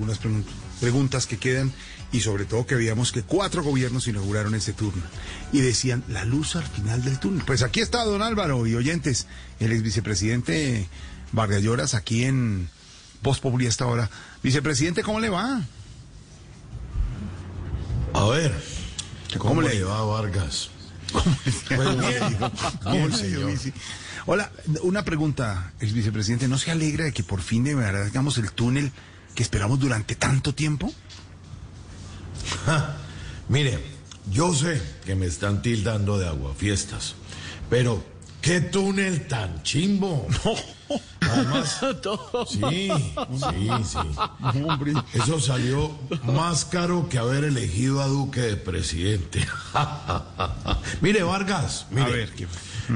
Unas pregun- preguntas que quedan y sobre todo que veíamos que cuatro gobiernos inauguraron ese turno y decían la luz al final del túnel. Pues aquí está don Álvaro y oyentes, el ex vicepresidente Vargas Lloras aquí en Voz Populi hasta ahora. Vicepresidente, ¿cómo le va? A ver, ¿cómo, ¿Cómo le va Vargas? Pues ¿Cómo le vice. Hola, una pregunta, ex vicepresidente, ¿no se alegra de que por fin de verdad hagamos el túnel que esperamos durante tanto tiempo? Mire, yo sé que me están tildando de aguafiestas, pero qué túnel tan chimbo. Además, sí, sí, sí. Hombre. Eso salió más caro que haber elegido a Duque de presidente. mire, Vargas, mire, A ver, ¿qué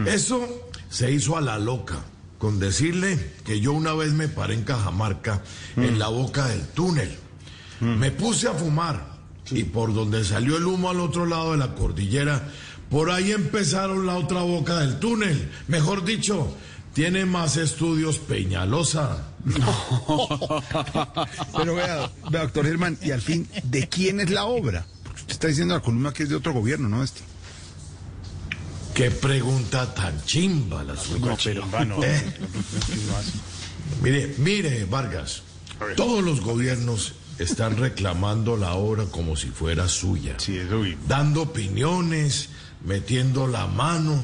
eso se hizo a la loca, con decirle que yo una vez me paré en Cajamarca, en la boca del túnel. Me puse a fumar y por donde salió el humo al otro lado de la cordillera, por ahí empezaron la otra boca del túnel. Mejor dicho, tiene más estudios Peñalosa. Pero vea, vea, doctor Germán, y al fin, ¿de quién es la obra? Porque usted está diciendo la columna que es de otro gobierno, ¿no? Este. Qué pregunta tan chimba la suya. Eh, Mire, mire, Vargas, todos los gobiernos están reclamando la obra como si fuera suya. Sí, eso. Dando opiniones, metiendo la mano.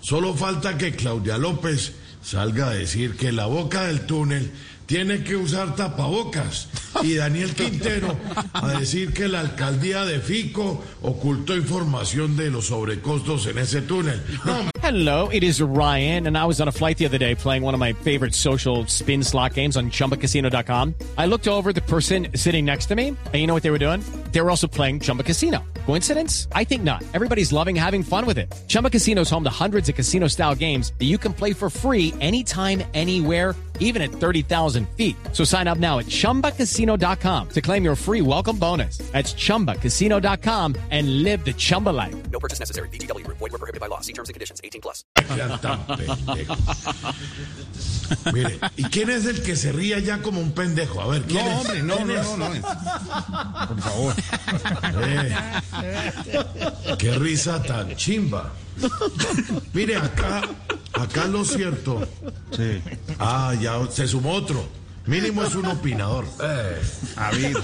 Solo falta que Claudia López salga a decir que la boca del túnel tiene que usar tapabocas. Y Daniel Quintero a decir que la alcaldía de Fico ocultó información de los sobrecostos en ese túnel. Hello, it is Ryan, and I was on a flight the other day playing one of my favorite social spin slot games on chumbacasino.com. I looked over the person sitting next to me, and you know what they were doing? They were also playing Chumba Casino. Coincidence? I think not. Everybody's loving having fun with it. Chumba Casino is home to hundreds of casino style games that you can play for free anytime, anywhere, even at 30,000 feet. So sign up now at chumbacasino.com to claim your free welcome bonus. That's chumbacasino.com and live the Chumba life. No purchase necessary. VGW Group. Void were prohibited by law. See terms and conditions. 18 plus. sean. Mire, ¿y quién es el que se ríe ya como un pendejo? A ver, ¿quién No, es? hombre, no, ¿Quién no, es? no, no. Por favor. Eh, qué risa tan chimba. Mire, acá, acá lo cierto. Sí. Ah, ya se sumó otro. Mínimo es un opinador. Eh, A ver.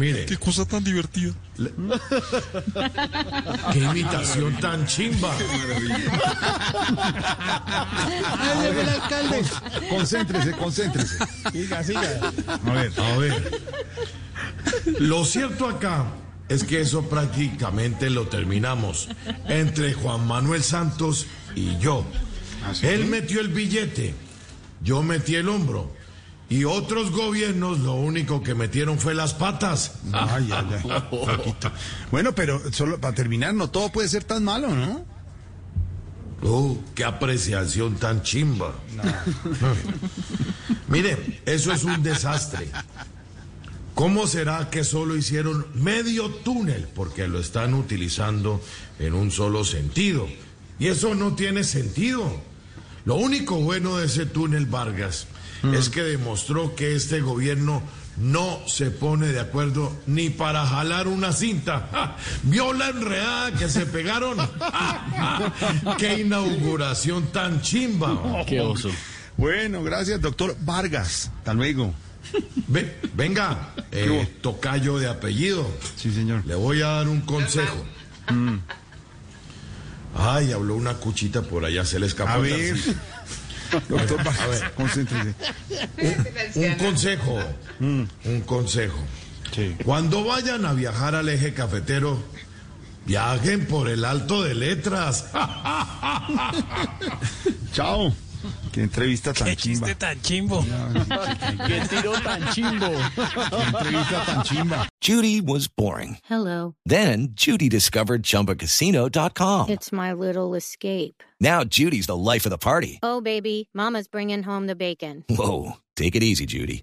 Mire, Qué cosa tan divertida. qué imitación tan chimba. Concéntrese, concéntrese. Siga, siga. A ver. A ver. Lo cierto acá es que eso prácticamente lo terminamos entre Juan Manuel Santos y yo. Él metió el billete, yo metí el hombro. Y otros gobiernos lo único que metieron fue las patas. Ay, ay, ay. Bueno, pero solo para terminar, no todo puede ser tan malo, ¿no? Uh, qué apreciación tan chimba. Mire, eso es un desastre. ¿Cómo será que solo hicieron medio túnel? Porque lo están utilizando en un solo sentido. Y eso no tiene sentido. Lo único bueno de ese túnel, Vargas, es que demostró que este gobierno no se pone de acuerdo ni para jalar una cinta. ¡Ja! ¿Vio la enredada que se pegaron? ¡Ja! ¡Ja! ¡Qué inauguración tan chimba! Qué oso. Bueno, gracias, doctor Vargas. Hasta luego. Ve- venga, eh, tocayo de apellido. Sí, señor. Le voy a dar un consejo. Ay, habló una cuchita por allá, se le escapó. A ver. Doctor A ver. concéntrese. Un consejo, un consejo. Sí. Cuando vayan a viajar al eje cafetero, viajen por el alto de letras. Chao. Qué entrevista tan Qué chimba. chiste tan chimbo. Qué tiro tan chimbo. Qué entrevista tan chimba. Judy was boring. Hello. Then Judy discovered ChumbaCasino.com. It's my little escape. Now Judy's the life of the party. Oh, baby, Mama's bringing home the bacon. Whoa, take it easy, Judy.